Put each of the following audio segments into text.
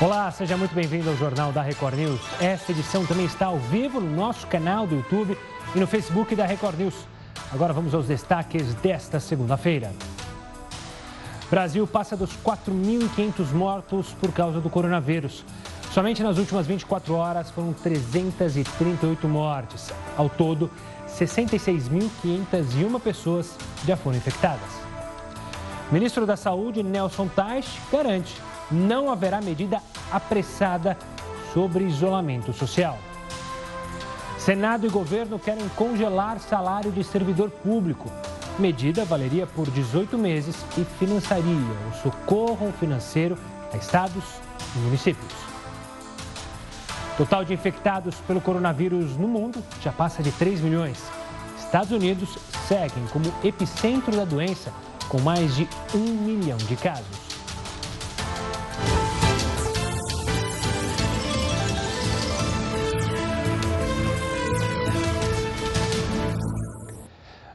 Olá, seja muito bem-vindo ao Jornal da Record News. Esta edição também está ao vivo no nosso canal do YouTube e no Facebook da Record News. Agora vamos aos destaques desta segunda-feira. Brasil passa dos 4.500 mortos por causa do coronavírus. Somente nas últimas 24 horas foram 338 mortes. Ao todo, 66.501 pessoas já foram infectadas. O ministro da Saúde, Nelson Tais, garante não haverá medida apressada sobre isolamento social. Senado e governo querem congelar salário de servidor público. Medida valeria por 18 meses e financiaria o socorro financeiro a estados e municípios. Total de infectados pelo coronavírus no mundo já passa de 3 milhões. Estados Unidos seguem como epicentro da doença, com mais de um milhão de casos.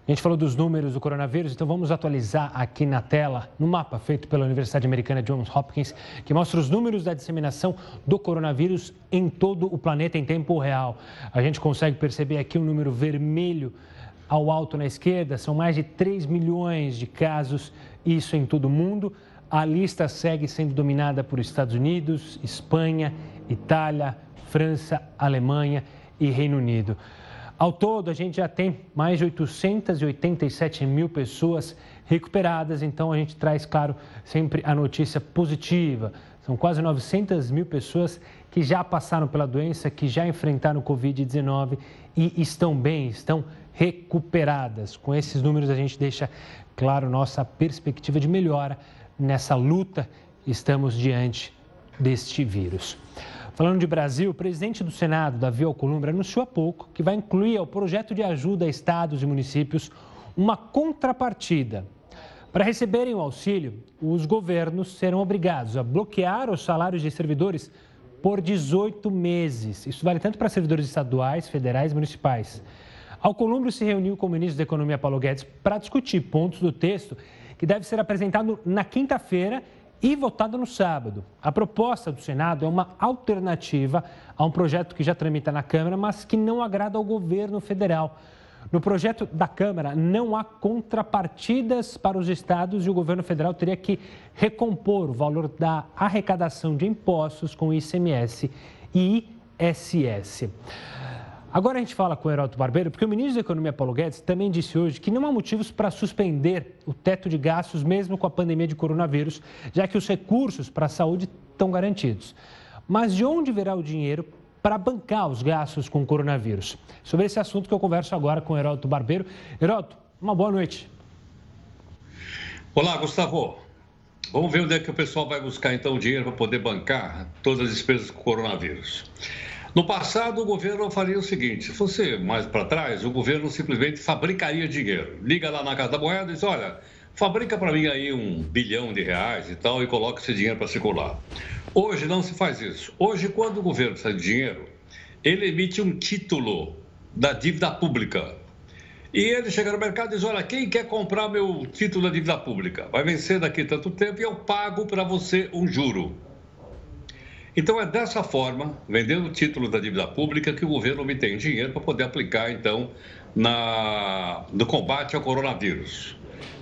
A gente falou dos números do coronavírus, então vamos atualizar aqui na tela, no mapa feito pela Universidade Americana Johns Hopkins, que mostra os números da disseminação do coronavírus em todo o planeta em tempo real. A gente consegue perceber aqui um número vermelho ao alto na esquerda, são mais de 3 milhões de casos, isso em todo o mundo. A lista segue sendo dominada por Estados Unidos, Espanha, Itália, França, Alemanha e Reino Unido. Ao todo, a gente já tem mais de 887 mil pessoas recuperadas, então a gente traz, claro, sempre a notícia positiva. São quase 900 mil pessoas que já passaram pela doença, que já enfrentaram o Covid-19 e estão bem, estão recuperadas. Com esses números, a gente deixa claro nossa perspectiva de melhora nessa luta. Estamos diante deste vírus. Falando de Brasil, o presidente do Senado, Davi Alcolumbre, anunciou há pouco que vai incluir ao projeto de ajuda a estados e municípios uma contrapartida. Para receberem o auxílio, os governos serão obrigados a bloquear os salários de servidores por 18 meses. Isso vale tanto para servidores estaduais, federais e municipais. Alcolumbre se reuniu com o ministro da Economia, Paulo Guedes, para discutir pontos do texto que deve ser apresentado na quinta-feira e votada no sábado. A proposta do Senado é uma alternativa a um projeto que já tramita na Câmara, mas que não agrada ao governo federal. No projeto da Câmara não há contrapartidas para os estados e o governo federal teria que recompor o valor da arrecadação de impostos com ICMS e ISS. Agora a gente fala com o Heródoto Barbeiro, porque o ministro da Economia, Paulo Guedes, também disse hoje que não há motivos para suspender o teto de gastos, mesmo com a pandemia de coronavírus, já que os recursos para a saúde estão garantidos. Mas de onde virá o dinheiro para bancar os gastos com o coronavírus? Sobre esse assunto que eu converso agora com o Heródoto Barbeiro. Heródoto, uma boa noite. Olá, Gustavo. Vamos ver onde é que o pessoal vai buscar então o dinheiro para poder bancar todas as despesas com o coronavírus. No passado, o governo faria o seguinte: se fosse mais para trás, o governo simplesmente fabricaria dinheiro. Liga lá na Casa da Moeda e diz: olha, fabrica para mim aí um bilhão de reais e tal e coloca esse dinheiro para circular. Hoje não se faz isso. Hoje, quando o governo precisa de dinheiro, ele emite um título da dívida pública. E ele chega no mercado e diz: Olha, quem quer comprar meu título da dívida pública? Vai vencer daqui tanto tempo e eu pago para você um juro. Então, é dessa forma, vendendo o título da dívida pública, que o governo obtém dinheiro para poder aplicar, então, na, no combate ao coronavírus.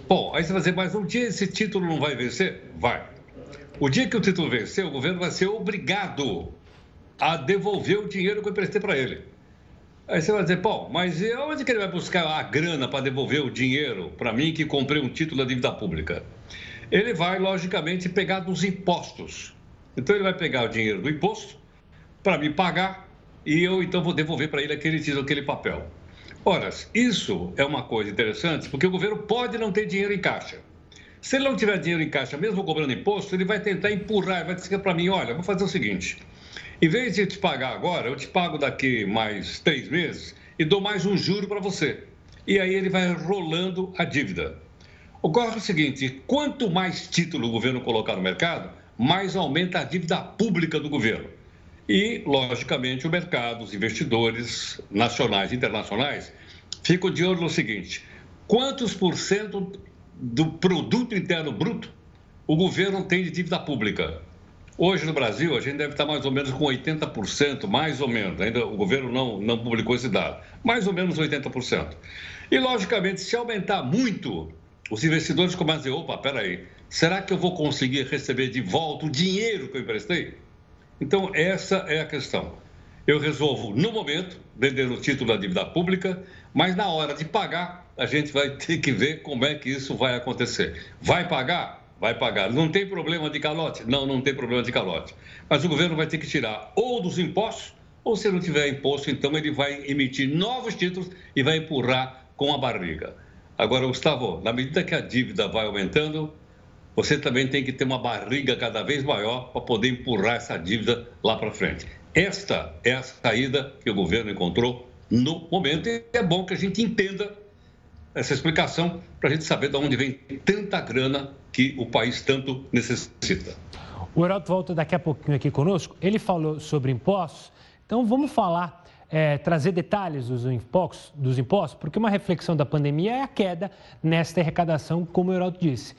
Bom, aí você vai dizer, mas um dia esse título não vai vencer? Vai. O dia que o título vencer, o governo vai ser obrigado a devolver o dinheiro que eu emprestei para ele. Aí você vai dizer, bom, mas onde que ele vai buscar a grana para devolver o dinheiro para mim que comprei um título da dívida pública? Ele vai, logicamente, pegar dos impostos então ele vai pegar o dinheiro do imposto para me pagar e eu então vou devolver para ele aquele título, aquele papel. Ora, isso é uma coisa interessante porque o governo pode não ter dinheiro em caixa. Se ele não tiver dinheiro em caixa, mesmo cobrando imposto, ele vai tentar empurrar, vai dizer para mim, olha, vou fazer o seguinte, em vez de eu te pagar agora, eu te pago daqui mais três meses e dou mais um juro para você. E aí ele vai rolando a dívida. Ocorre o seguinte, quanto mais título o governo colocar no mercado, mais aumenta a dívida pública do governo. E, logicamente, o mercado, os investidores nacionais e internacionais ficam de olho no seguinte: quantos por cento do produto interno bruto o governo tem de dívida pública? Hoje no Brasil, a gente deve estar mais ou menos com 80%, mais ou menos. Ainda o governo não, não publicou esse dado. Mais ou menos 80%. E, logicamente, se aumentar muito, os investidores começam a dizer: opa, peraí, será que eu vou conseguir receber de volta o dinheiro que eu emprestei? Então, essa é a questão. Eu resolvo no momento, vendendo o título da dívida pública, mas na hora de pagar, a gente vai ter que ver como é que isso vai acontecer. Vai pagar? vai pagar. Não tem problema de calote? Não, não tem problema de calote. Mas o governo vai ter que tirar ou dos impostos, ou se não tiver imposto, então ele vai emitir novos títulos e vai empurrar com a barriga. Agora, Gustavo, na medida que a dívida vai aumentando, você também tem que ter uma barriga cada vez maior para poder empurrar essa dívida lá para frente. Esta é a saída que o governo encontrou no momento e é bom que a gente entenda essa explicação para a gente saber de onde vem tanta grana que o país tanto necessita. O Heraldo volta daqui a pouquinho aqui conosco. Ele falou sobre impostos, então vamos falar, é, trazer detalhes dos impostos, dos impostos, porque uma reflexão da pandemia é a queda nesta arrecadação, como o Heraldo disse.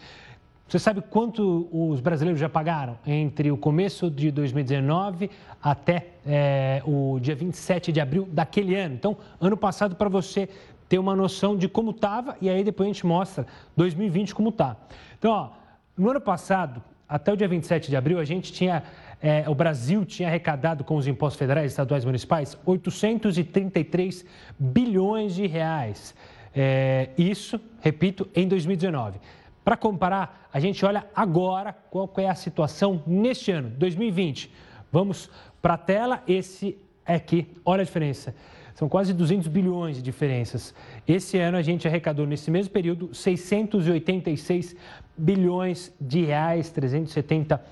Você sabe quanto os brasileiros já pagaram entre o começo de 2019 até é, o dia 27 de abril daquele ano? Então, ano passado, para você ter uma noção de como estava e aí depois a gente mostra 2020 como está. Então, ó, no ano passado, até o dia 27 de abril, a gente tinha, é, o Brasil tinha arrecadado com os impostos federais, estaduais e municipais 833 bilhões de reais. É, isso, repito, em 2019. Para comparar, a gente olha agora qual é a situação neste ano, 2020. Vamos para a tela, esse aqui, olha a diferença. São quase 200 bilhões de diferenças. Esse ano a gente arrecadou, nesse mesmo período, 686 bilhões de reais, 370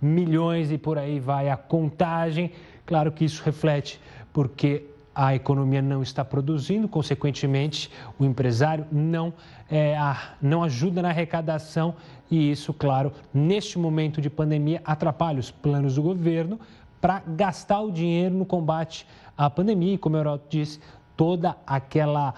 milhões e por aí vai a contagem. Claro que isso reflete porque a economia não está produzindo, consequentemente, o empresário não, é, não ajuda na arrecadação e isso, claro, neste momento de pandemia, atrapalha os planos do governo para gastar o dinheiro no combate à pandemia. E, como a Europa disse, toda aquela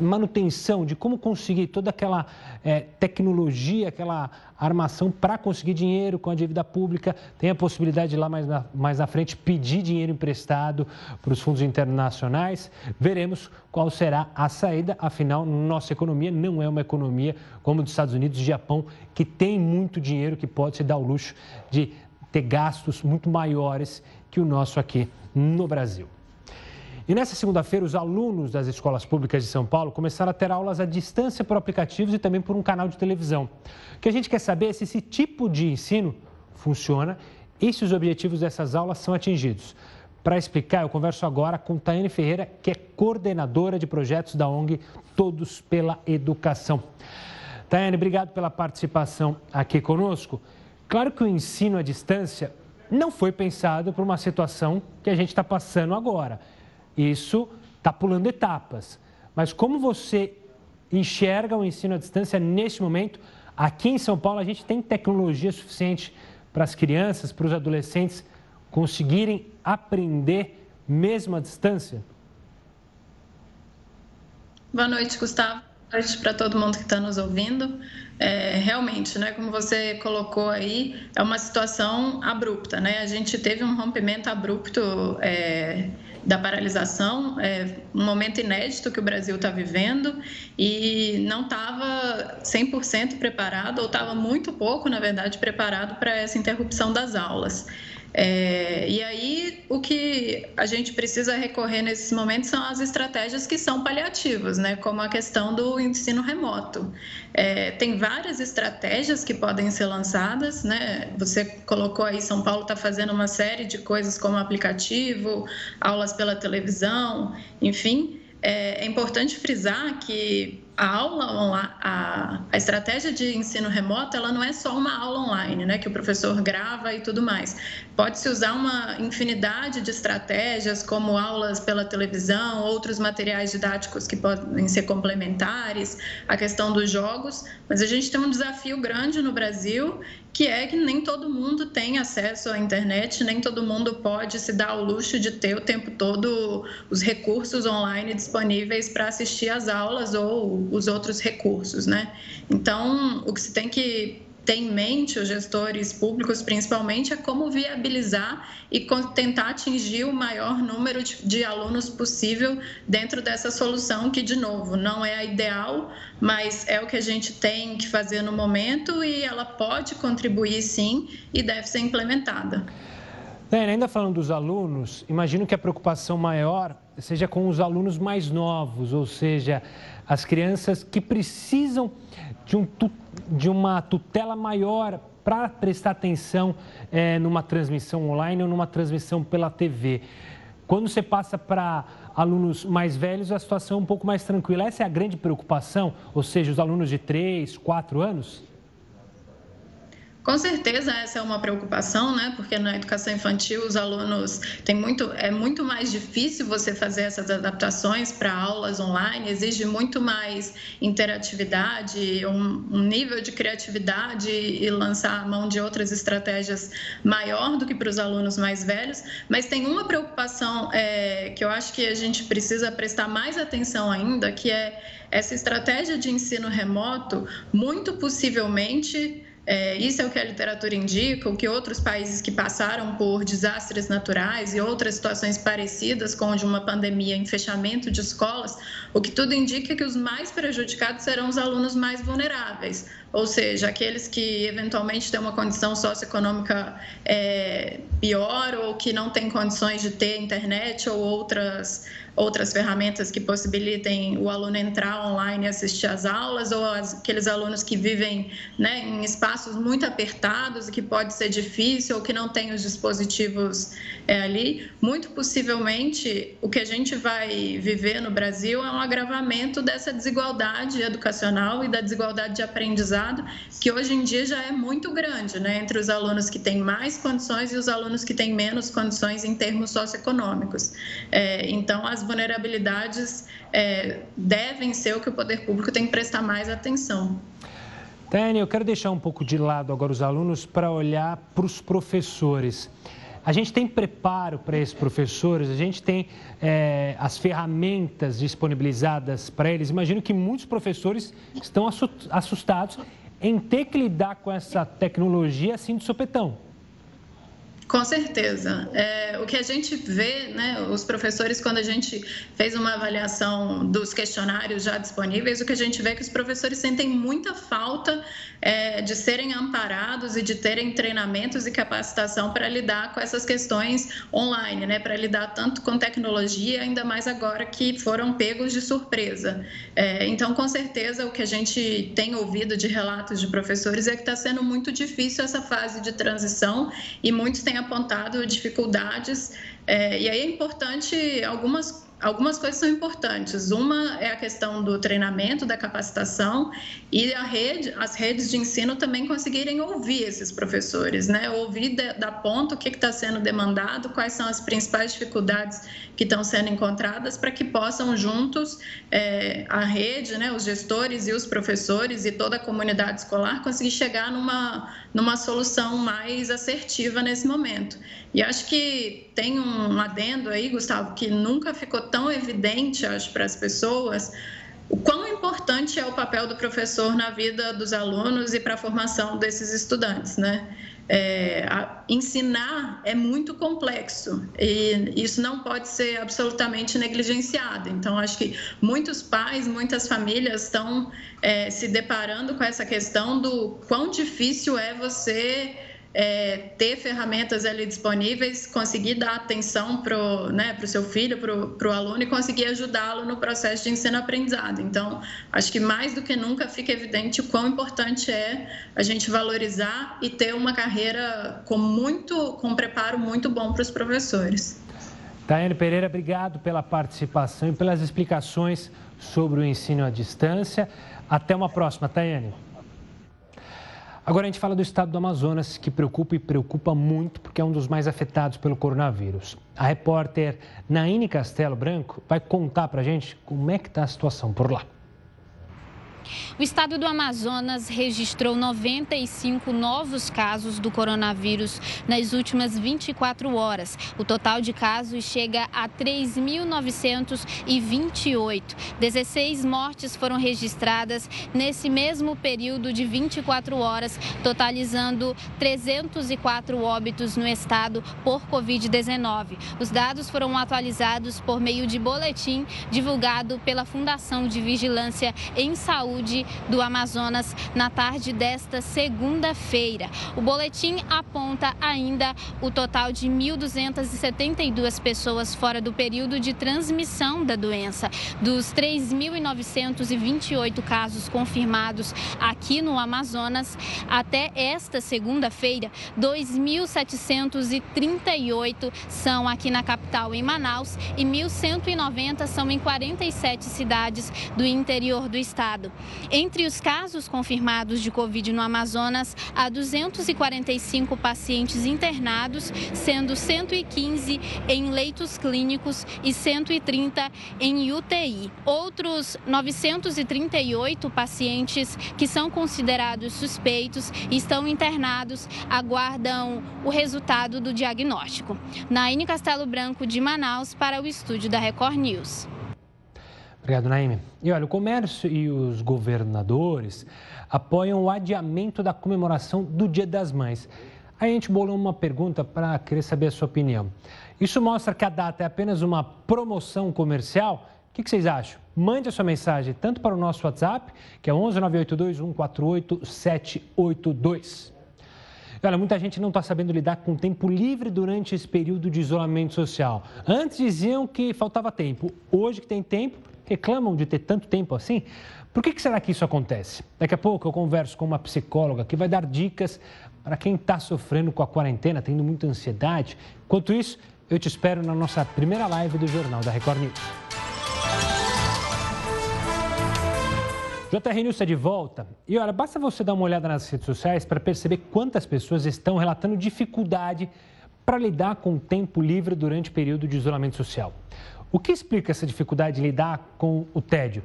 manutenção de como conseguir toda aquela é, tecnologia, aquela armação para conseguir dinheiro com a dívida pública. Tem a possibilidade de lá mais na, mais na frente pedir dinheiro emprestado para os fundos internacionais. Veremos qual será a saída. Afinal, nossa economia não é uma economia como dos Estados Unidos e Japão, que tem muito dinheiro, que pode se dar o luxo de ter gastos muito maiores que o nosso aqui no Brasil. E nessa segunda-feira, os alunos das escolas públicas de São Paulo começaram a ter aulas à distância por aplicativos e também por um canal de televisão. O que a gente quer saber é se esse tipo de ensino funciona e se os objetivos dessas aulas são atingidos. Para explicar, eu converso agora com Taiane Ferreira, que é coordenadora de projetos da ONG Todos pela Educação. Taiane, obrigado pela participação aqui conosco. Claro que o ensino à distância não foi pensado para uma situação que a gente está passando agora. Isso está pulando etapas. Mas como você enxerga o ensino à distância neste momento? Aqui em São Paulo, a gente tem tecnologia suficiente para as crianças, para os adolescentes conseguirem aprender mesmo à distância? Boa noite, Gustavo. Boa noite para todo mundo que está nos ouvindo é, realmente, né, como você colocou aí, é uma situação abrupta, né? A gente teve um rompimento abrupto é, da paralisação, é, um momento inédito que o Brasil está vivendo e não estava 100% preparado, ou estava muito pouco, na verdade, preparado para essa interrupção das aulas. É, e aí, o que a gente precisa recorrer nesses momentos são as estratégias que são paliativas, né? como a questão do ensino remoto. É, tem várias estratégias que podem ser lançadas, né? Você colocou aí, São Paulo está fazendo uma série de coisas como aplicativo, aulas pela televisão, enfim. É, é importante frisar que a aula a, a estratégia de ensino remoto ela não é só uma aula online né que o professor grava e tudo mais. Pode se usar uma infinidade de estratégias como aulas pela televisão outros materiais didáticos que podem ser complementares a questão dos jogos mas a gente tem um desafio grande no Brasil que é que nem todo mundo tem acesso à internet, nem todo mundo pode se dar ao luxo de ter o tempo todo os recursos online disponíveis para assistir às aulas ou os outros recursos, né? Então, o que se tem que ter em mente, os gestores públicos principalmente, é como viabilizar e tentar atingir o maior número de, de, alunos possível dentro dessa solução, que, de novo, não é a ideal, mas é o que a gente tem que fazer no momento e ela pode contribuir sim e deve ser implementada. Ainda falando dos alunos, imagino que a preocupação maior seja com os alunos mais novos, ou seja, as crianças que precisam de, um, de uma tutela maior para prestar atenção é, numa transmissão online ou numa transmissão pela TV. Quando você passa para alunos mais velhos, a situação é um pouco mais tranquila. Essa é a grande preocupação, ou seja, os alunos de 3, 4 anos? Com certeza essa é uma preocupação, né? Porque na educação infantil os alunos tem muito é muito mais difícil você fazer essas adaptações para aulas online, exige muito mais interatividade, um, um, nível de criatividade e lançar a mão de outras estratégias maior do que para os alunos mais velhos. Mas tem uma preocupação é, que eu acho que a gente precisa prestar mais atenção ainda, que é essa estratégia de ensino remoto, muito possivelmente é, isso é o que a literatura indica, o que outros países que passaram por desastres naturais e outras situações parecidas, como de uma pandemia em fechamento de escolas, o que tudo indica é que os mais prejudicados serão os alunos mais vulneráveis, ou seja, aqueles que eventualmente têm uma condição socioeconômica é, pior ou que não têm condições de ter internet ou outras outras ferramentas que possibilitem o aluno entrar online e assistir às aulas, ou aqueles alunos que vivem né, em espaços muito apertados que pode ser difícil, ou que não têm os dispositivos é, ali. Muito possivelmente, o que a gente vai viver no Brasil é um agravamento dessa desigualdade educacional e da desigualdade de aprendizado, que hoje em dia já é muito grande né, entre os alunos que têm mais condições e os alunos que têm menos condições em termos socioeconômicos. É, então, as vulnerabilidades é, devem ser o que o poder público tem que prestar mais atenção. Tânia, eu quero deixar um pouco de lado agora os alunos para olhar para os professores. A gente tem preparo para esses professores, a gente tem é, as ferramentas disponibilizadas para eles. Imagino que muitos professores estão assustados em ter que lidar com essa tecnologia assim de sopetão. Com certeza. É, o que a gente vê, né, os professores, quando a gente fez uma avaliação dos questionários já disponíveis, o que a gente vê é que os professores sentem muita falta é, de serem amparados e de terem treinamentos e capacitação para lidar com essas questões online, né, para lidar tanto com tecnologia, ainda mais agora que foram pegos de surpresa. É, então, com certeza, o que a gente tem ouvido de relatos de professores é que está sendo muito difícil essa fase de transição e muitos têm apontado dificuldades. É, e aí é importante algumas algumas coisas são importantes. Uma é a questão do treinamento, da capacitação e a rede, as redes de ensino também conseguirem ouvir esses professores, né? Ouvir da ponta o que está sendo demandado, quais são as principais dificuldades que estão sendo encontradas para que possam juntos é, a rede, né, os gestores e os professores e toda a comunidade escolar conseguir chegar numa numa solução mais assertiva nesse momento. E acho que tem um adendo aí, Gustavo, que nunca ficou tão evidente, acho, para as pessoas, o quão importante é o papel do professor na vida dos alunos e para a formação desses estudantes, né? É, ensinar é muito complexo e isso não pode ser absolutamente negligenciado. Então, acho que muitos pais, muitas famílias estão é, se deparando com essa questão do quão difícil é você é, ter ferramentas ali disponíveis, conseguir dar atenção para o né, seu filho, para o aluno e conseguir ajudá-lo no processo de ensino-aprendizado. Então, acho que mais do que nunca fica evidente o quão importante é a gente valorizar e ter uma carreira com muito, com um preparo muito bom para os professores. Tayane Pereira, obrigado pela participação e pelas explicações sobre o ensino à distância. Até uma próxima, Tayane. Agora a gente fala do estado do Amazonas, que preocupa e preocupa muito porque é um dos mais afetados pelo coronavírus. A repórter Naine Castelo Branco vai contar para a gente como é que está a situação por lá. O estado do Amazonas registrou 95 novos casos do coronavírus nas últimas 24 horas. O total de casos chega a 3.928. 16 mortes foram registradas nesse mesmo período de 24 horas, totalizando 304 óbitos no estado por Covid-19. Os dados foram atualizados por meio de boletim divulgado pela Fundação de Vigilância em Saúde Saúde do Amazonas na tarde desta segunda-feira. O boletim aponta ainda o total de 1.272 pessoas fora do período de transmissão da doença. Dos 3.928 casos confirmados aqui no Amazonas, até esta segunda-feira, 2.738 são aqui na capital, em Manaus, e 1.190 são em 47 cidades do interior do estado. Entre os casos confirmados de Covid no Amazonas, há 245 pacientes internados, sendo 115 em leitos clínicos e 130 em UTI. Outros 938 pacientes que são considerados suspeitos e estão internados aguardam o resultado do diagnóstico. Naine Castelo Branco, de Manaus, para o estúdio da Record News. Obrigado, Naime. E olha, o comércio e os governadores apoiam o adiamento da comemoração do Dia das Mães. Aí a gente bolou uma pergunta para querer saber a sua opinião. Isso mostra que a data é apenas uma promoção comercial? O que, que vocês acham? Mande a sua mensagem tanto para o nosso WhatsApp, que é 11 982 148 782. Olha, muita gente não está sabendo lidar com tempo livre durante esse período de isolamento social. Antes diziam que faltava tempo. Hoje que tem tempo, reclamam de ter tanto tempo assim? Por que, que será que isso acontece? Daqui a pouco eu converso com uma psicóloga que vai dar dicas para quem está sofrendo com a quarentena, tendo muita ansiedade. Enquanto isso, eu te espero na nossa primeira live do Jornal da Record News. JR News está de volta. E olha, basta você dar uma olhada nas redes sociais para perceber quantas pessoas estão relatando dificuldade para lidar com o tempo livre durante o período de isolamento social. O que explica essa dificuldade de lidar com o tédio?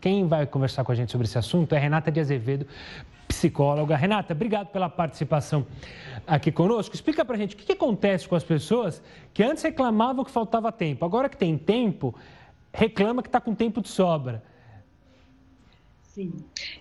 Quem vai conversar com a gente sobre esse assunto é Renata de Azevedo, psicóloga. Renata, obrigado pela participação aqui conosco. Explica pra gente o que, acontece com as pessoas que antes reclamavam que faltava tempo, agora que tem tempo, reclama que está com tempo de sobra. Sim,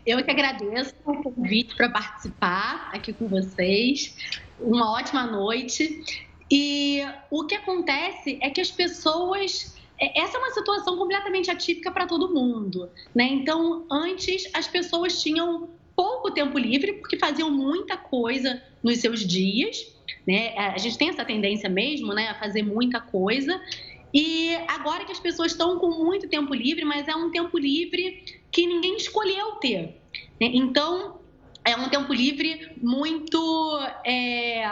eu que agradeço o convite para participar aqui com vocês. Uma ótima noite. E o que acontece é que as pessoas é, essa é uma situação completamente atípica para todo mundo, né? Então, antes as pessoas tinham pouco tempo livre porque faziam muita coisa nos seus dias, né? A gente tem essa tendência mesmo, né, a fazer muita coisa. E agora que as pessoas estão com muito tempo livre, mas é um tempo livre que ninguém escolheu ter. Né? Então, é um tempo livre muito é,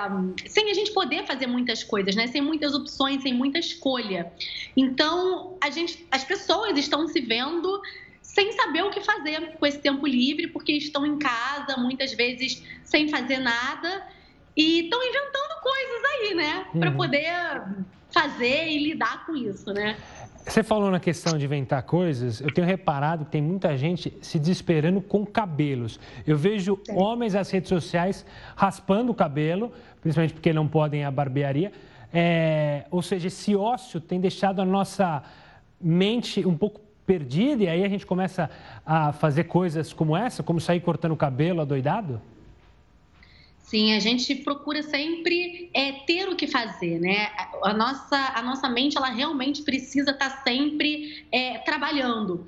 sem a gente poder fazer muitas coisas, né? Sem muitas opções, sem muita escolha. Então a gente, as pessoas estão se vendo sem saber o que fazer com esse tempo livre, porque estão em casa, muitas vezes sem fazer nada e estão inventando coisas aí, né? Para uhum. poder fazer e lidar com isso, né? Você falou na questão de inventar coisas, eu tenho reparado que tem muita gente se desesperando com cabelos. Eu vejo Sim. homens nas redes sociais raspando o cabelo, principalmente porque não podem ir à barbearia. É, ou seja, esse ócio tem deixado a nossa mente um pouco perdida e aí a gente começa a fazer coisas como essa, como sair cortando o cabelo adoidado? Sim, a gente procura sempre é, ter o que fazer, né? A nossa, a nossa mente, ela realmente precisa estar tá sempre é, trabalhando.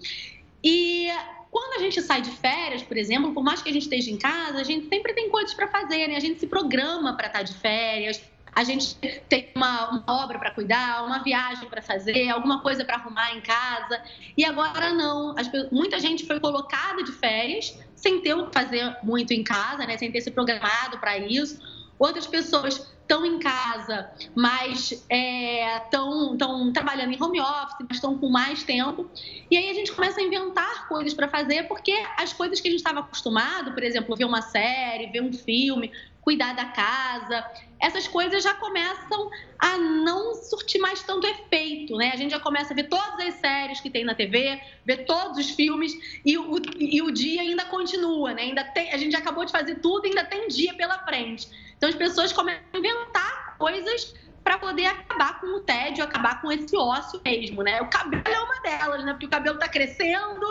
E quando a gente sai de férias, por exemplo, por mais que a gente esteja em casa, a gente sempre tem coisas para fazer, né? A gente se programa para estar tá de férias, a gente tem uma, uma obra para cuidar, uma viagem para fazer, alguma coisa para arrumar em casa. E agora não. As, muita gente foi colocada de férias sem ter o que fazer muito em casa, né? sem ter se programado para isso. Outras pessoas estão em casa, mas estão é, trabalhando em home office, mas estão com mais tempo. E aí a gente começa a inventar coisas para fazer, porque as coisas que a gente estava acostumado, por exemplo, ver uma série, ver um filme, cuidar da casa. Essas coisas já começam a não surtir mais tanto efeito, né? A gente já começa a ver todas as séries que tem na TV, ver todos os filmes e o, e o dia ainda continua, né? Ainda tem, a gente acabou de fazer tudo, ainda tem dia pela frente. Então as pessoas começam a inventar coisas para poder acabar com o tédio, acabar com esse ócio mesmo, né? O cabelo é uma delas, né? Porque o cabelo está crescendo,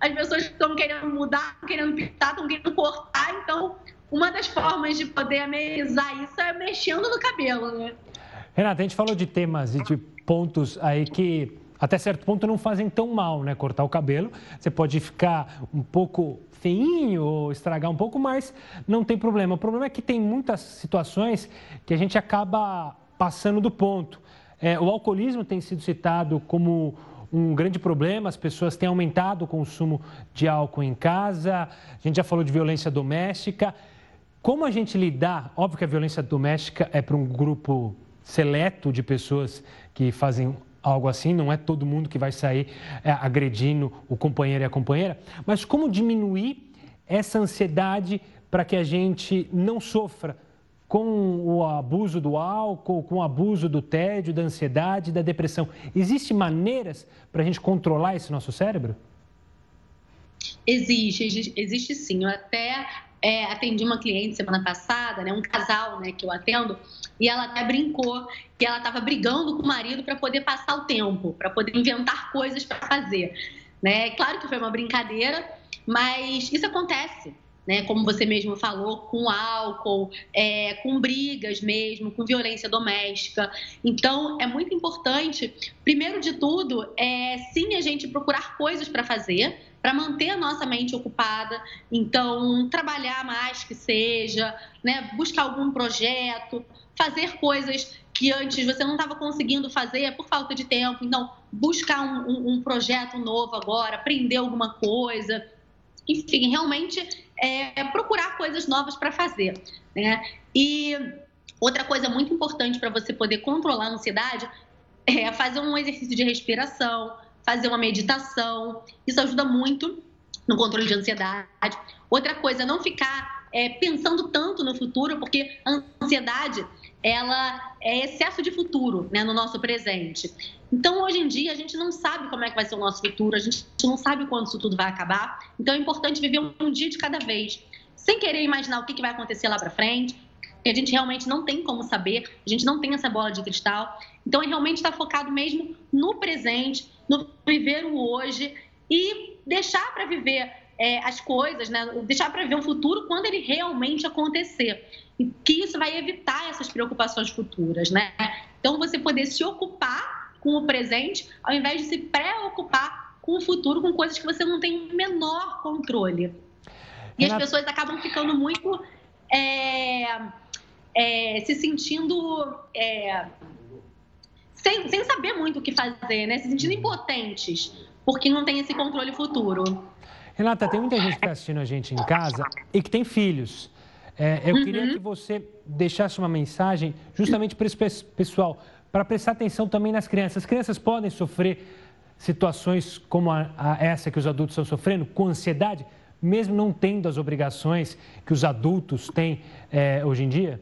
as pessoas estão querendo mudar, querendo pintar, estão querendo cortar, então uma das formas de poder amenizar isso é mexendo no cabelo, né? Renata, a gente falou de temas e de pontos aí que até certo ponto não fazem tão mal, né? Cortar o cabelo, você pode ficar um pouco feinho ou estragar um pouco, mas não tem problema. O problema é que tem muitas situações que a gente acaba passando do ponto. É, o alcoolismo tem sido citado como um grande problema, as pessoas têm aumentado o consumo de álcool em casa, a gente já falou de violência doméstica. Como a gente lidar? Óbvio que a violência doméstica é para um grupo seleto de pessoas que fazem algo assim, não é todo mundo que vai sair é, agredindo o companheiro e a companheira, mas como diminuir essa ansiedade para que a gente não sofra com o abuso do álcool, com o abuso do tédio, da ansiedade, da depressão. Existem maneiras para a gente controlar esse nosso cérebro? Existe, existe sim. Eu até é, atendi uma cliente semana passada, né, um casal né, que eu atendo, e ela até brincou que ela estava brigando com o marido para poder passar o tempo, para poder inventar coisas para fazer. Né? Claro que foi uma brincadeira, mas isso acontece. Né, como você mesmo falou, com álcool, é, com brigas mesmo, com violência doméstica. Então, é muito importante, primeiro de tudo, é sim a gente procurar coisas para fazer, para manter a nossa mente ocupada. Então, trabalhar mais que seja, né? buscar algum projeto, fazer coisas que antes você não estava conseguindo fazer por falta de tempo. Então, buscar um, um, um, projeto novo agora, aprender alguma coisa. Enfim, realmente é, procurar coisas novas para fazer. Né? E outra coisa muito importante para você poder controlar a ansiedade é fazer um exercício de respiração, fazer uma meditação. Isso ajuda muito no controle de ansiedade. Outra coisa, não ficar é, pensando tanto no futuro, porque a ansiedade ela é excesso de futuro né, no nosso presente. Então, hoje em dia, a gente não sabe como é que vai ser o nosso futuro, a gente não sabe quando isso tudo vai acabar. Então, é importante viver um dia de cada vez, sem querer imaginar o que vai acontecer lá para frente, que a gente realmente não tem como saber, a gente não tem essa bola de cristal. Então, é realmente estar focado mesmo no presente, no viver o hoje e deixar para viver é, as coisas, né? deixar para ver o futuro quando ele realmente acontecer. E que isso vai evitar essas preocupações futuras, né? Então, você poder se ocupar com o presente ao invés de se preocupar com o futuro, com coisas que você não tem o menor controle. E as pessoas acabam ficando muito é, é, se sentindo é, sem, sem saber muito o que fazer, né? Se sentindo impotentes, porque não tem esse controle futuro. Renata, tem muita gente que está assistindo a gente em casa e que tem filhos. É, eu uhum. queria que você deixasse uma mensagem justamente para esse pessoal, para prestar atenção também nas crianças. As crianças podem sofrer situações como a, a essa que os adultos estão sofrendo, com ansiedade, mesmo não tendo as obrigações que os adultos têm é, hoje em dia?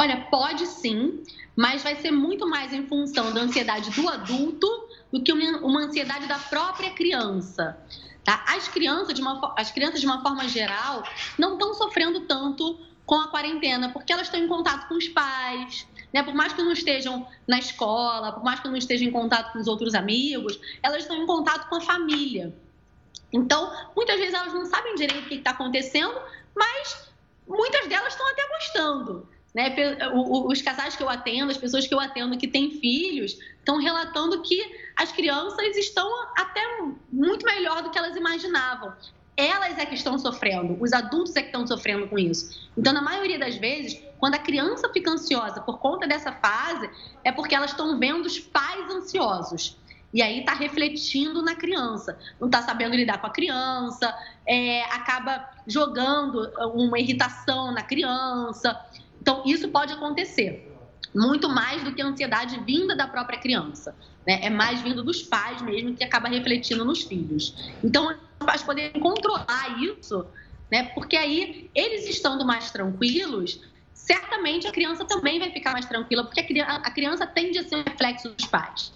Olha, pode sim, mas vai ser muito mais em função da ansiedade do adulto do que uma ansiedade da própria criança. Tá? As, crianças, de uma, as crianças, de uma forma geral, não estão sofrendo tanto com a quarentena, porque elas estão em contato com os pais, né? Por mais que não estejam na escola, por mais que não estejam em contato com os outros amigos, elas estão em contato com a família. Então, muitas vezes elas não sabem direito o que está acontecendo, mas muitas delas estão até gostando. Né? Os casais que eu atendo, as pessoas que eu atendo que têm filhos, estão relatando que as crianças estão até muito melhor do que elas imaginavam. Elas é que estão sofrendo, os adultos é que estão sofrendo com isso. Então, na maioria das vezes, quando a criança fica ansiosa por conta dessa fase, é porque elas estão vendo os pais ansiosos. E aí está refletindo na criança. Não está sabendo lidar com a criança, é, acaba jogando uma irritação na criança. Então, isso pode acontecer. Muito mais do que a ansiedade vinda da própria criança. Né? É mais vindo dos pais mesmo que acaba refletindo nos filhos. Então, os pais poderem controlar isso né? Porque aí eles estando mais tranquilos, certamente a criança também vai ficar mais tranquila, porque a criança, tende a ser reflexo dos pais.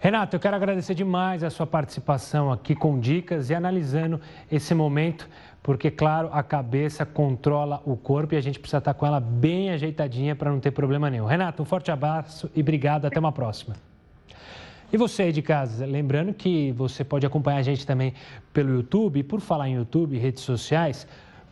Renato, eu quero agradecer demais a sua participação aqui com dicas e analisando esse momento, porque, claro, a cabeça controla o corpo e a gente precisa estar com ela bem ajeitadinha para não ter problema nenhum. Renato, um forte abraço e obrigado. Até uma próxima. E você aí de casa, lembrando que você pode acompanhar a gente também pelo YouTube. Por falar em YouTube redes sociais,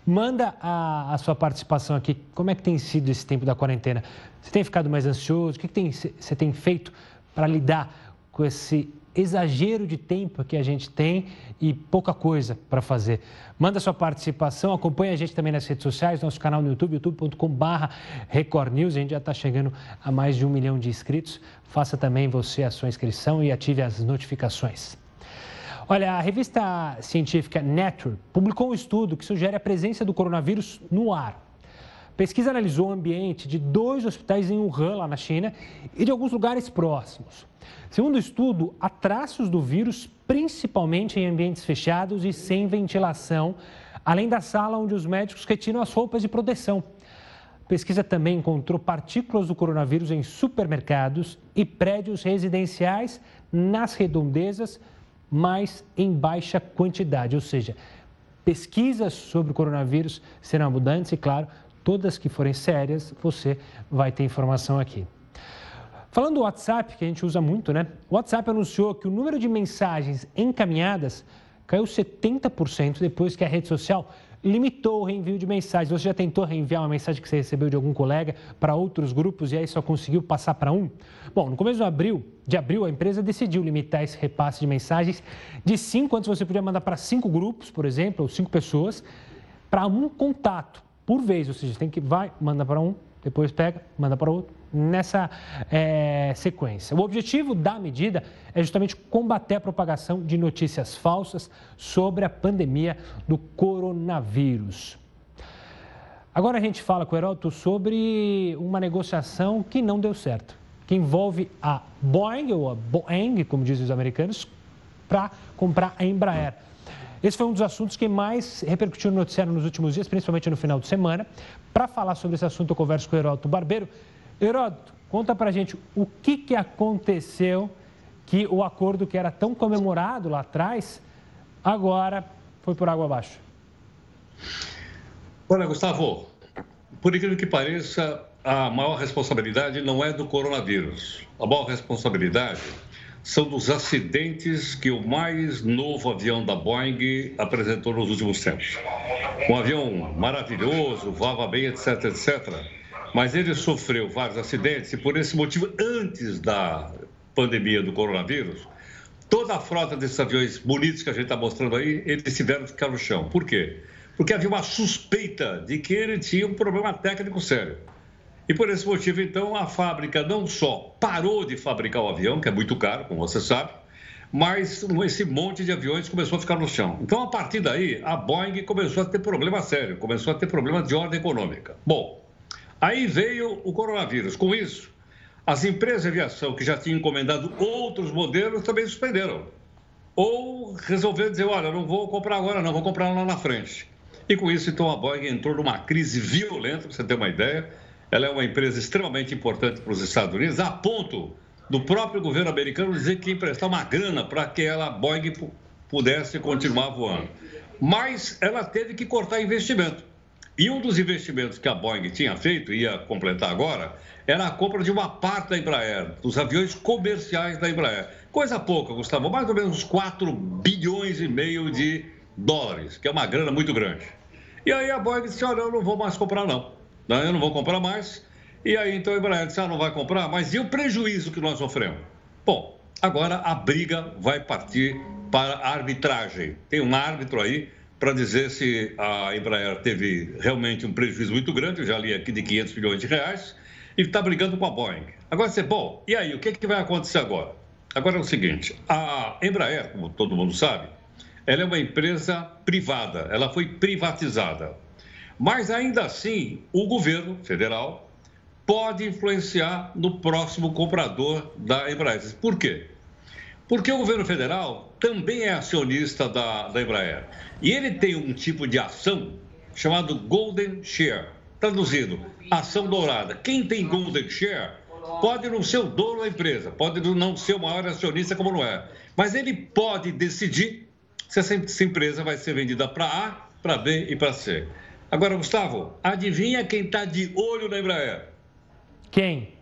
manda a, a, sua participação aqui. Como é que tem sido esse tempo da quarentena? Você tem ficado mais ansioso? O que, que tem, você tem feito para lidar com esse exagero de tempo que a gente tem e pouca coisa para fazer. Manda sua participação, acompanha a gente também nas redes sociais, nosso canal no YouTube, youtube.com.br Record News. A gente já está chegando a mais de um milhão de inscritos. Faça também você a sua inscrição e ative as notificações. Olha, a revista científica Nature publicou um estudo que sugere a presença do coronavírus no ar. Pesquisa analisou o ambiente de dois hospitais em Wuhan, lá na China, e de alguns lugares próximos. Segundo o estudo, há traços do vírus principalmente em ambientes fechados e sem ventilação, além da sala onde os médicos retiram as roupas de proteção. A pesquisa também encontrou partículas do coronavírus em supermercados e prédios residenciais nas redondezas, mas em baixa quantidade. Ou seja, pesquisas sobre o coronavírus serão abundantes e, claro, todas que forem sérias, você vai ter informação aqui. Falando do WhatsApp, que a gente usa muito, né? O WhatsApp anunciou que o número de mensagens encaminhadas caiu 70% depois que a rede social limitou o reenvio de mensagens. Você já tentou reenviar uma mensagem que você recebeu de algum colega para outros grupos e aí só conseguiu passar para um? Bom, no começo de abril, de abril, a empresa decidiu limitar esse repasse de mensagens de cinco, antes você podia mandar para cinco grupos, por exemplo, ou cinco pessoas, para um contato por vez. Ou seja, tem que vai, manda para um, depois pega, manda para outro, nessa é, sequência. O objetivo da medida é justamente combater a propagação de notícias falsas sobre a pandemia do coronavírus. Agora a gente fala com o Heroto sobre uma negociação que não deu certo, que envolve a Boeing, ou a Boeing, como dizem os americanos, para comprar a Embraer. Esse foi um dos assuntos que mais repercutiu no noticiário nos últimos dias, principalmente no final de semana. Para falar sobre esse assunto, eu converso com o Heródoto Barbeiro. Heródoto, conta para gente o que, que aconteceu que o acordo que era tão comemorado lá atrás, agora foi por água abaixo. Olha, Gustavo, por incrível que pareça, a maior responsabilidade não é do coronavírus. A maior responsabilidade são dos acidentes que o mais novo avião da Boeing apresentou nos últimos tempos. Um avião maravilhoso, voava bem, etc, etc mas ele sofreu vários acidentes e por esse motivo, antes da pandemia do coronavírus, toda a frota desses aviões bonitos que a gente está mostrando aí, eles tiveram que ficar no chão. Por quê? Porque havia uma suspeita de que ele tinha um problema técnico sério. E por esse motivo, então, a fábrica não só parou de fabricar o avião, que é muito caro, como você sabe, mas esse monte de aviões começou a ficar no chão. Então, a partir daí, a Boeing começou a ter problema sério, começou a ter problema de ordem econômica. Bom, Aí veio o coronavírus. Com isso, as empresas de aviação que já tinham encomendado outros modelos também suspenderam. Ou resolveram dizer: olha, não vou comprar agora, não, vou comprar lá na frente. E com isso, então, a Boeing entrou numa crise violenta, para você ter uma ideia. Ela é uma empresa extremamente importante para os Estados Unidos, a ponto do próprio governo americano dizer que emprestar uma grana para que ela, a Boeing, pudesse continuar voando. Mas ela teve que cortar investimento. E um dos investimentos que a Boeing tinha feito, ia completar agora, era a compra de uma parte da Embraer, dos aviões comerciais da Embraer. Coisa pouca, Gustavo, mais ou menos 4 bilhões e meio de dólares, que é uma grana muito grande. E aí a Boeing disse, olha, eu não vou mais comprar não, eu não vou comprar mais. E aí então a Embraer disse, ah, não vai comprar, mas e o prejuízo que nós sofremos? Bom, agora a briga vai partir para a arbitragem. Tem um árbitro aí para dizer se a Embraer teve realmente um prejuízo muito grande, eu já li aqui de 500 milhões de reais, e está brigando com a Boeing. Agora você, bom, e aí, o que, que vai acontecer agora? Agora é o seguinte, a Embraer, como todo mundo sabe, ela é uma empresa privada, ela foi privatizada. Mas ainda assim, o governo federal pode influenciar no próximo comprador da Embraer. Por quê? Porque o governo federal também é acionista da, da Embraer. E ele tem um tipo de ação chamado Golden Share. Traduzido, ação dourada. Quem tem Golden Share pode não ser o dono da empresa, pode não ser o maior acionista como não é. Mas ele pode decidir se essa empresa vai ser vendida para A, para B e para C. Agora, Gustavo, adivinha quem está de olho na Embraer? Quem?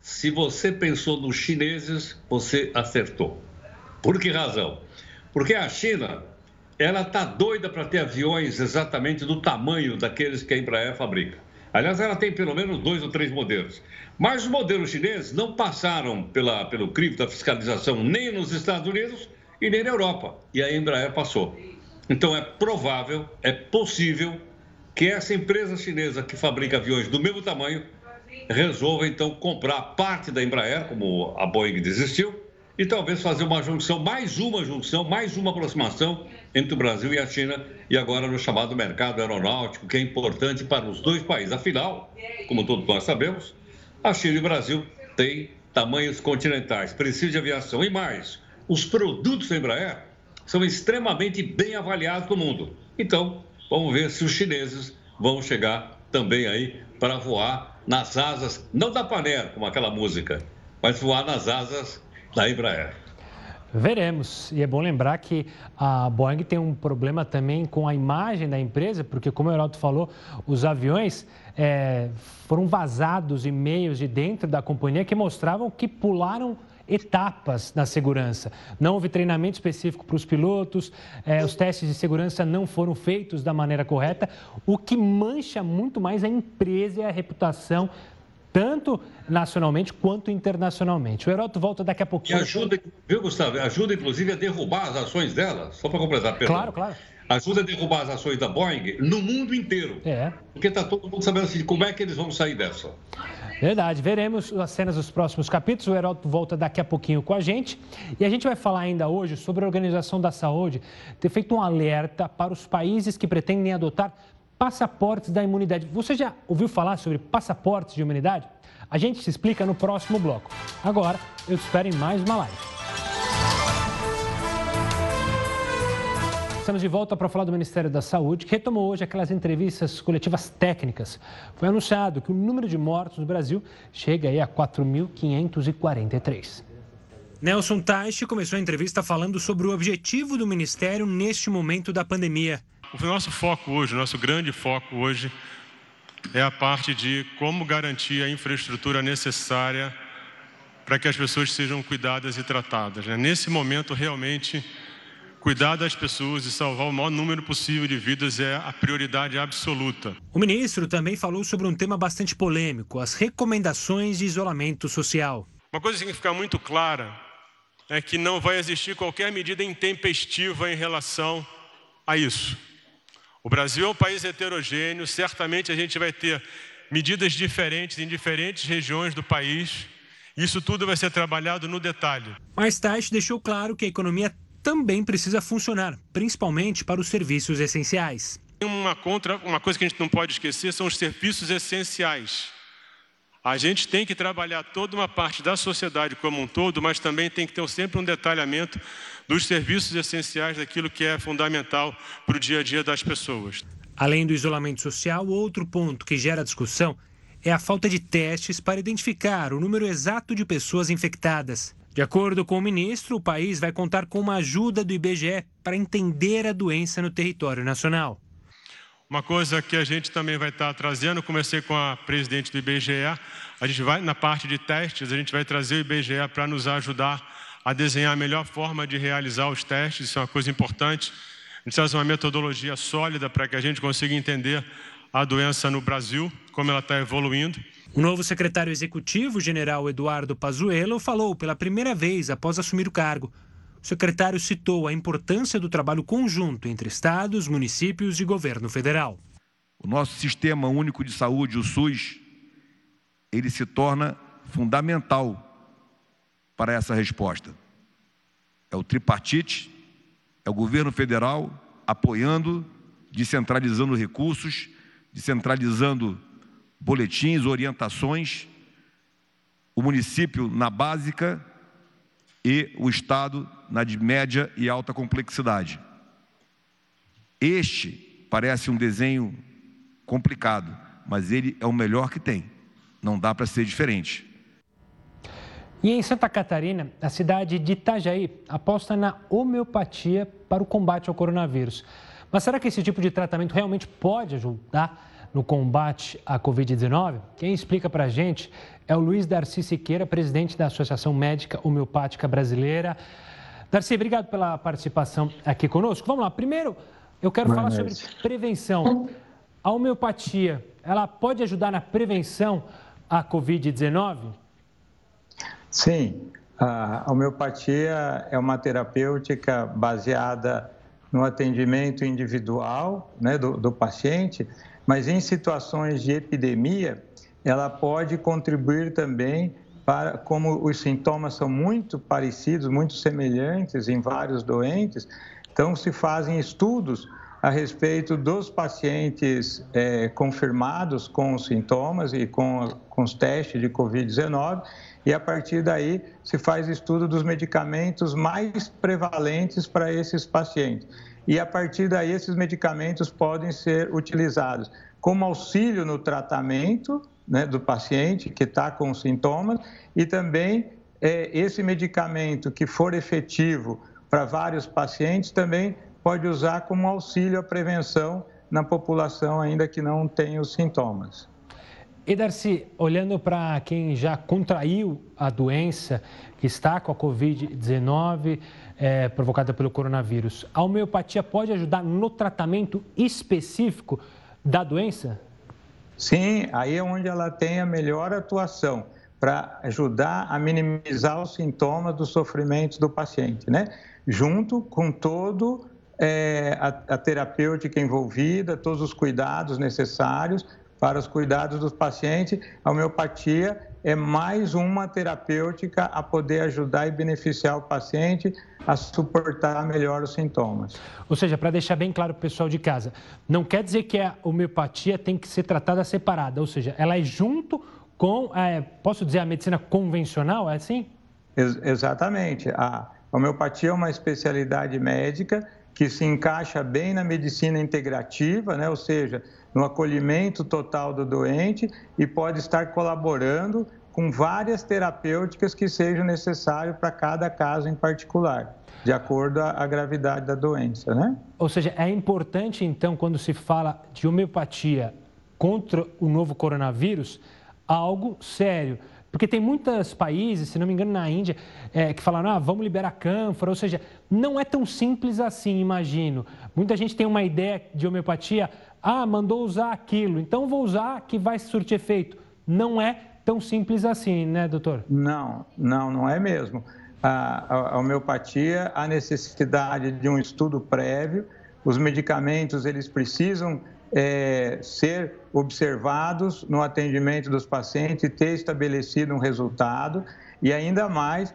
Se você pensou nos chineses, você acertou. Por que razão? Porque a China, ela está doida para ter aviões exatamente do tamanho daqueles que a Embraer fabrica. Aliás, ela tem pelo menos dois ou três modelos. Mas os modelos chineses não passaram pela, pelo crivo da fiscalização nem nos Estados Unidos e nem na Europa. E a Embraer passou. Então é provável, é possível que essa empresa chinesa que fabrica aviões do mesmo tamanho resolva então comprar parte da Embraer, como a Boeing desistiu, e talvez fazer uma junção, mais uma junção, mais uma aproximação entre o Brasil e a China, e agora no chamado mercado aeronáutico, que é importante para os dois países. Afinal, como todos nós sabemos, a China e o Brasil têm tamanhos continentais, precisam de aviação e mais. Os produtos da Embraer são extremamente bem avaliados no mundo. Então, vamos ver se os chineses vão chegar também aí para voar nas asas, não da Panera, como aquela música, mas voar nas asas da Embraer. Veremos. E é bom lembrar que a Boeing tem um problema também com a imagem da empresa, porque, como o Heraldo falou, os aviões é, foram vazados e-mails de dentro da companhia que mostravam que pularam etapas na segurança. Não houve treinamento específico para os pilotos, é, os testes de segurança não foram feitos da maneira correta, o que mancha muito mais a empresa e a reputação tanto nacionalmente quanto internacionalmente. O Heroto volta daqui a pouquinho. E ajuda, viu, Gustavo? Ajuda, inclusive, a derrubar as ações dela, só para completar, perdão. Claro, claro. Ajuda a derrubar as ações da Boeing no mundo inteiro. É. Porque está todo mundo sabendo assim, como é que eles vão sair dessa. Verdade, veremos as cenas dos próximos capítulos. O Heroto volta daqui a pouquinho com a gente. E a gente vai falar ainda hoje sobre a Organização da Saúde ter feito um alerta para os países que pretendem adotar passaportes da imunidade. Você já ouviu falar sobre passaportes de imunidade? A gente se explica no próximo bloco. Agora, eu te espero em mais uma live. Estamos de volta para falar do Ministério da Saúde, que retomou hoje aquelas entrevistas coletivas técnicas. Foi anunciado que o número de mortos no Brasil chega aí a 4.543. Nelson Teich começou a entrevista falando sobre o objetivo do Ministério neste momento da pandemia. O nosso foco hoje, o nosso grande foco hoje, é a parte de como garantir a infraestrutura necessária para que as pessoas sejam cuidadas e tratadas. Né? Nesse momento, realmente, cuidar das pessoas e salvar o maior número possível de vidas é a prioridade absoluta. O ministro também falou sobre um tema bastante polêmico: as recomendações de isolamento social. Uma coisa que tem que ficar muito clara é que não vai existir qualquer medida intempestiva em relação a isso. O Brasil é um país heterogêneo, certamente a gente vai ter medidas diferentes em diferentes regiões do país. Isso tudo vai ser trabalhado no detalhe. Mas Taish deixou claro que a economia também precisa funcionar, principalmente para os serviços essenciais. Uma, contra, uma coisa que a gente não pode esquecer são os serviços essenciais. A gente tem que trabalhar toda uma parte da sociedade como um todo, mas também tem que ter sempre um detalhamento dos serviços essenciais, daquilo que é fundamental para o dia a dia das pessoas. Além do isolamento social, outro ponto que gera discussão é a falta de testes para identificar o número exato de pessoas infectadas. De acordo com o ministro, o país vai contar com uma ajuda do IBGE para entender a doença no território nacional. Uma coisa que a gente também vai estar trazendo, comecei com a presidente do IBGE, a gente vai, na parte de testes, a gente vai trazer o IBGE para nos ajudar a desenhar a melhor forma de realizar os testes, isso é uma coisa importante. A gente traz uma metodologia sólida para que a gente consiga entender a doença no Brasil, como ela está evoluindo. O novo secretário executivo, general Eduardo Pazuello, falou pela primeira vez após assumir o cargo. O secretário citou a importância do trabalho conjunto entre estados, municípios e governo federal. O nosso sistema único de saúde, o SUS, ele se torna fundamental para essa resposta. É o tripartite, é o governo federal apoiando, descentralizando recursos, descentralizando boletins, orientações, o município na básica e o Estado na de média e alta complexidade. Este parece um desenho complicado, mas ele é o melhor que tem. Não dá para ser diferente. E em Santa Catarina, a cidade de Itajaí aposta na homeopatia para o combate ao coronavírus. Mas será que esse tipo de tratamento realmente pode ajudar no combate à Covid-19? Quem explica para a gente é o Luiz Darcy Siqueira, presidente da Associação Médica Homeopática Brasileira. Darcy, obrigado pela participação aqui conosco. Vamos lá, primeiro eu quero Boa falar noite. sobre prevenção. A homeopatia, ela pode ajudar na prevenção à Covid-19? Sim, a homeopatia é uma terapêutica baseada no atendimento individual né, do, do paciente, mas em situações de epidemia, ela pode contribuir também para, como os sintomas são muito parecidos, muito semelhantes em vários doentes, então se fazem estudos a respeito dos pacientes é, confirmados com os sintomas e com, com os testes de Covid-19 e a partir daí se faz estudo dos medicamentos mais prevalentes para esses pacientes. E a partir daí esses medicamentos podem ser utilizados como auxílio no tratamento né, do paciente que está com sintomas e também é, esse medicamento que for efetivo para vários pacientes também pode usar como auxílio à prevenção na população ainda que não tenha os sintomas. E Darcy, olhando para quem já contraiu a doença, que está com a Covid-19 é, provocada pelo coronavírus, a homeopatia pode ajudar no tratamento específico da doença? Sim, aí é onde ela tem a melhor atuação para ajudar a minimizar os sintomas dos sofrimentos do paciente, né? Junto com todo é, a, a terapêutica envolvida, todos os cuidados necessários para os cuidados dos pacientes. A homeopatia é mais uma terapêutica a poder ajudar e beneficiar o paciente a suportar melhor os sintomas. Ou seja, para deixar bem claro para o pessoal de casa, não quer dizer que a homeopatia tem que ser tratada separada, ou seja, ela é junto com, é, posso dizer, a medicina convencional, é assim? Ex exatamente. A homeopatia é uma especialidade médica que se encaixa bem na medicina integrativa, né? ou seja, no acolhimento total do doente e pode estar colaborando com várias terapêuticas que sejam necessárias para cada caso em particular, de acordo à gravidade da doença, né? Ou seja, é importante então quando se fala de homeopatia contra o novo coronavírus, algo sério. Porque tem muitos países, se não me engano, na Índia, é, que falaram, ah, vamos liberar cânfora. Ou seja, não é tão simples assim, imagino. Muita gente tem uma ideia de homeopatia, ah, mandou usar aquilo, então vou usar que vai surtir efeito. Não é tão simples assim, né, doutor? Não, não, não é mesmo. A, a, homeopatia, a necessidade de um estudo prévio, os medicamentos, eles precisam é, ser observados no atendimento dos pacientes ter estabelecido um resultado, e ainda mais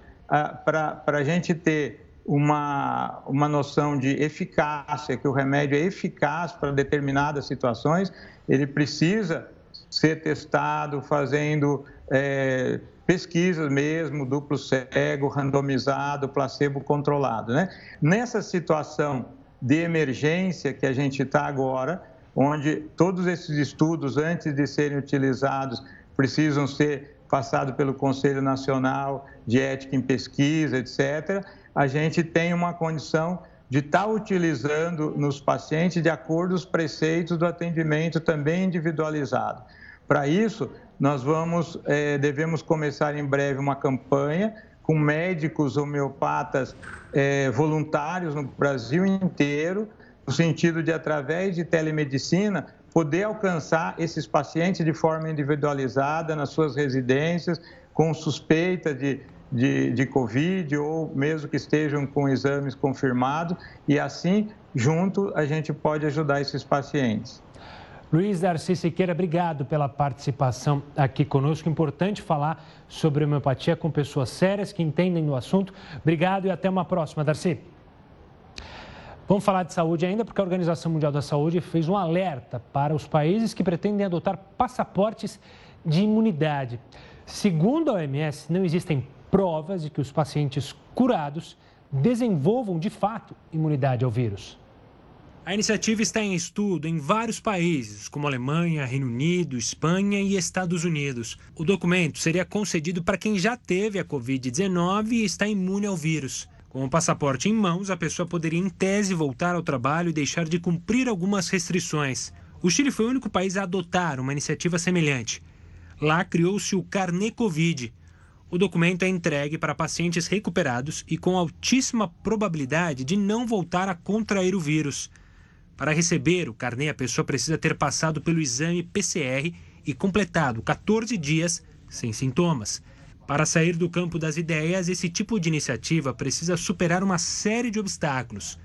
para a gente ter uma, uma noção de eficácia, que o remédio é eficaz para determinadas situações, ele precisa ser testado fazendo é, pesquisas mesmo, duplo cego, randomizado, placebo controlado. Né? Nessa situação de emergência que a gente está agora, onde todos esses estudos, antes de serem utilizados, precisam ser passados pelo Conselho Nacional de Ética em Pesquisa, etc., a gente tem uma condição de estar tá utilizando nos pacientes de acordo com os preceitos do atendimento também individualizado. Para isso, nós vamos, é, devemos começar em breve uma campanha com médicos homeopatas é, voluntários no Brasil inteiro, no sentido de, através de telemedicina, poder alcançar esses pacientes de forma individualizada nas suas residências, com suspeita de, de, de Covid ou mesmo que estejam com exames confirmados, e assim, junto, a gente pode ajudar esses pacientes. Luiz Darcy Siqueira, obrigado pela participação aqui conosco. Importante falar sobre homeopatia com pessoas sérias que entendem do assunto. Obrigado e até uma próxima, Darcy. Vamos falar de saúde ainda, porque a Organização Mundial da Saúde fez um alerta para os países que pretendem adotar passaportes de imunidade. Segundo a OMS, não existem provas de que os pacientes curados desenvolvam de fato imunidade ao vírus. A iniciativa está em estudo em vários países, como Alemanha, Reino Unido, Espanha e Estados Unidos. O documento seria concedido para quem já teve a Covid-19 e está imune ao vírus. Com o passaporte em mãos, a pessoa poderia, em tese, voltar ao trabalho e deixar de cumprir algumas restrições. O Chile foi o único país a adotar uma iniciativa semelhante. Lá criou-se o Carnet Covid. O documento é entregue para pacientes recuperados e com altíssima probabilidade de não voltar a contrair o vírus. Para receber o carnê, a pessoa precisa ter passado pelo exame PCR e completado 14 dias sem sintomas. Para sair do campo das ideias, esse tipo de iniciativa precisa superar uma série de obstáculos.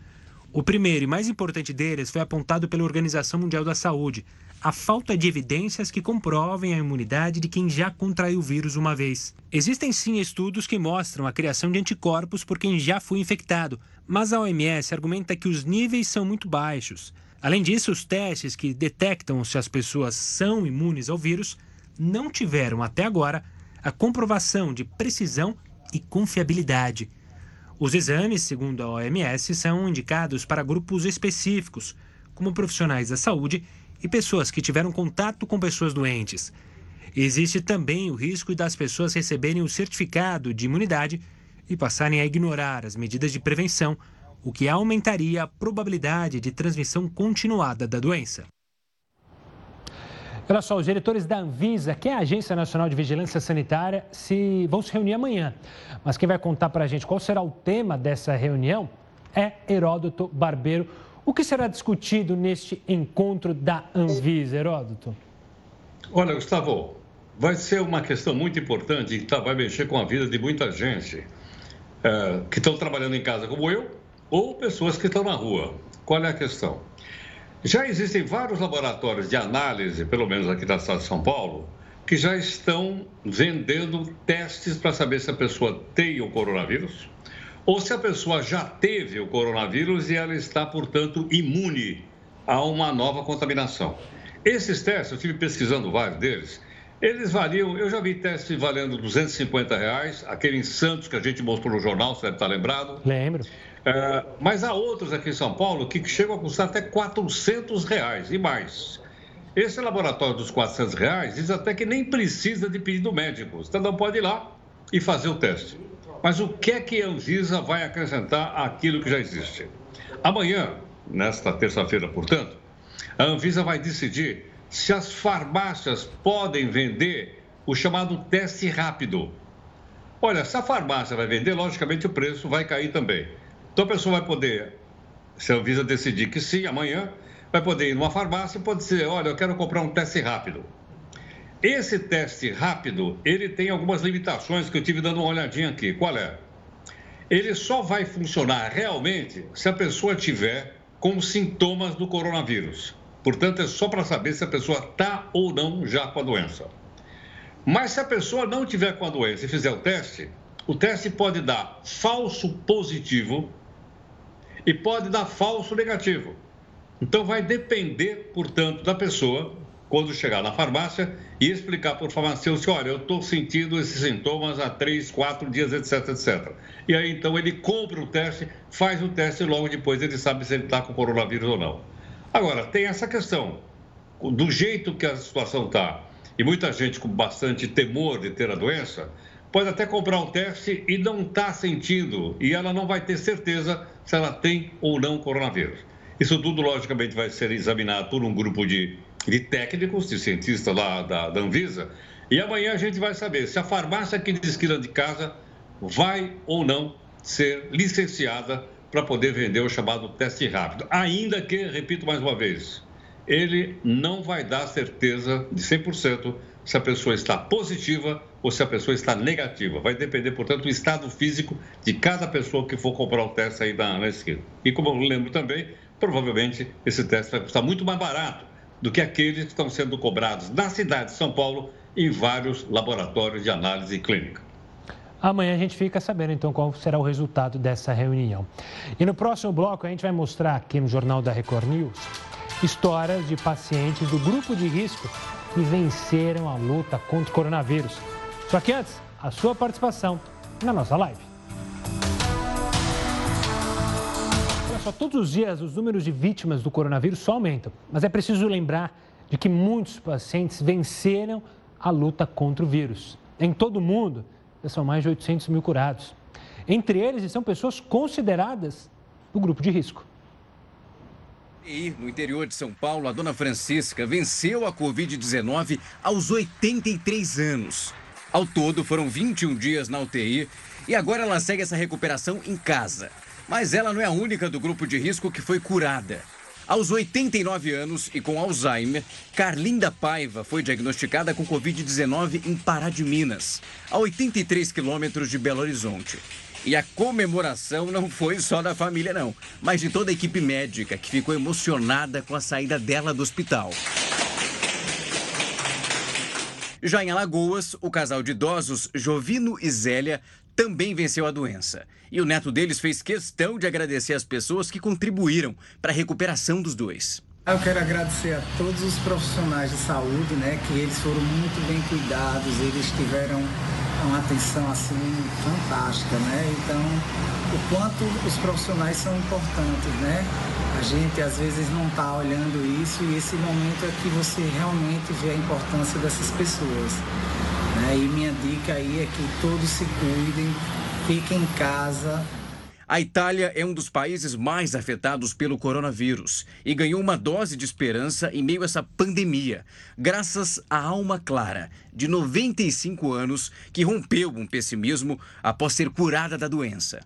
O primeiro e mais importante deles foi apontado pela Organização Mundial da Saúde: a falta de evidências que comprovem a imunidade de quem já contraiu o vírus uma vez. Existem sim estudos que mostram a criação de anticorpos por quem já foi infectado, mas a OMS argumenta que os níveis são muito baixos. Além disso, os testes que detectam se as pessoas são imunes ao vírus não tiveram até agora a comprovação de precisão e confiabilidade. Os exames, segundo a OMS, são indicados para grupos específicos, como profissionais da saúde e pessoas que tiveram contato com pessoas doentes. Existe também o risco das pessoas receberem o certificado de imunidade e passarem a ignorar as medidas de prevenção, o que aumentaria a probabilidade de transmissão continuada da doença. Olha só, os diretores da Anvisa, que é a Agência Nacional de Vigilância Sanitária, se... vão se reunir amanhã. Mas quem vai contar para a gente qual será o tema dessa reunião é Heródoto Barbeiro. O que será discutido neste encontro da Anvisa, Heródoto? Olha, Gustavo, vai ser uma questão muito importante que tá, vai mexer com a vida de muita gente é, que estão trabalhando em casa como eu, ou pessoas que estão na rua. Qual é a questão? Já existem vários laboratórios de análise, pelo menos aqui da cidade de São Paulo, que já estão vendendo testes para saber se a pessoa tem o coronavírus ou se a pessoa já teve o coronavírus e ela está, portanto, imune a uma nova contaminação. Esses testes, eu estive pesquisando vários deles, eles variam, eu já vi testes valendo 250 reais, aquele em Santos que a gente mostrou no jornal, você deve estar lembrado. Lembro. É, mas há outros aqui em São Paulo que chegam a custar até 400 reais e mais. Esse laboratório dos 400 reais diz até que nem precisa de pedido médico. O cidadão pode ir lá e fazer o teste. Mas o que é que a Anvisa vai acrescentar àquilo que já existe? Amanhã, nesta terça-feira, portanto, a Anvisa vai decidir se as farmácias podem vender o chamado teste rápido. Olha, se a farmácia vai vender, logicamente o preço vai cair também. Então a pessoa vai poder, se a Anvisa decidir que sim, amanhã, vai poder ir numa farmácia e pode dizer, olha, eu quero comprar um teste rápido. Esse teste rápido, ele tem algumas limitações que eu tive dando uma olhadinha aqui. Qual é? Ele só vai funcionar realmente se a pessoa tiver com sintomas do coronavírus. Portanto, é só para saber se a pessoa está ou não já com a doença. Mas se a pessoa não tiver com a doença e fizer o teste, o teste pode dar falso positivo e pode dar falso negativo. Então vai depender, portanto, da pessoa quando chegar na farmácia e explicar para o farmacêutico, olha, eu estou sentindo esses sintomas há três, quatro dias, etc, etc. E aí, então, ele compra o teste, faz o teste e logo depois ele sabe se ele está com coronavírus ou não. Agora, tem essa questão. Do jeito que a situação está, e muita gente com bastante temor de ter a doença, pode até comprar o teste e não está sentindo, e ela não vai ter certeza se ela tem ou não coronavírus. Isso tudo, logicamente, vai ser examinado por um grupo de, de técnicos, de cientistas lá da, da Anvisa, e amanhã a gente vai saber se a farmácia aqui de esquina de casa vai ou não ser licenciada para poder vender o chamado teste rápido. Ainda que, repito mais uma vez, ele não vai dar certeza de 100% se a pessoa está positiva ou se a pessoa está negativa. Vai depender, portanto, do estado físico de cada pessoa que for comprar o teste aí na, na esquina. E como eu lembro também, provavelmente esse teste vai custar muito mais barato do que aqueles que estão sendo cobrados na cidade de São Paulo em vários laboratórios de análise clínica. Amanhã a gente fica sabendo então qual será o resultado dessa reunião. E no próximo bloco a gente vai mostrar aqui no Jornal da Record News histórias de pacientes do grupo de risco que venceram a luta contra o coronavírus. Só que antes, a sua participação na nossa live. Só, todos os dias os números de vítimas do coronavírus só aumentam, mas é preciso lembrar de que muitos pacientes venceram a luta contra o vírus. Em todo o mundo, são mais de 800 mil curados. Entre eles estão pessoas consideradas do grupo de risco. E no interior de São Paulo, a dona Francisca venceu a Covid-19 aos 83 anos. Ao todo, foram 21 dias na UTI e agora ela segue essa recuperação em casa. Mas ela não é a única do grupo de risco que foi curada. Aos 89 anos e com Alzheimer, Carlinda Paiva foi diagnosticada com Covid-19 em Pará de Minas, a 83 quilômetros de Belo Horizonte. E a comemoração não foi só da família, não, mas de toda a equipe médica que ficou emocionada com a saída dela do hospital. Já em Alagoas, o casal de idosos Jovino e Zélia também venceu a doença. E o neto deles fez questão de agradecer as pessoas que contribuíram para a recuperação dos dois. Eu quero agradecer a todos os profissionais de saúde, né, que eles foram muito bem cuidados, eles tiveram uma atenção assim fantástica, né? Então, o quanto os profissionais são importantes, né? A gente às vezes não está olhando isso e esse momento é que você realmente vê a importância dessas pessoas. Né? E minha dica aí é que todos se cuidem, fiquem em casa. A Itália é um dos países mais afetados pelo coronavírus e ganhou uma dose de esperança em meio a essa pandemia, graças à alma clara, de 95 anos, que rompeu um pessimismo após ser curada da doença.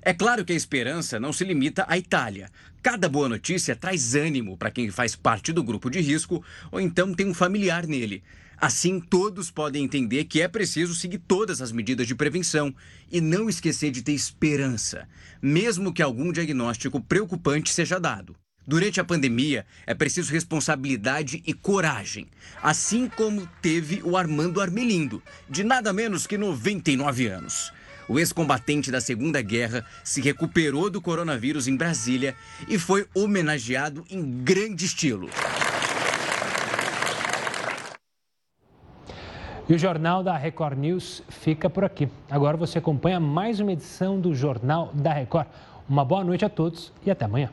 É claro que a esperança não se limita à Itália. Cada boa notícia traz ânimo para quem faz parte do grupo de risco ou então tem um familiar nele. Assim, todos podem entender que é preciso seguir todas as medidas de prevenção e não esquecer de ter esperança, mesmo que algum diagnóstico preocupante seja dado. Durante a pandemia, é preciso responsabilidade e coragem, assim como teve o Armando Armelindo, de nada menos que 99 anos. O ex-combatente da Segunda Guerra se recuperou do coronavírus em Brasília e foi homenageado em grande estilo. E o Jornal da Record News fica por aqui. Agora você acompanha mais uma edição do Jornal da Record. Uma boa noite a todos e até amanhã.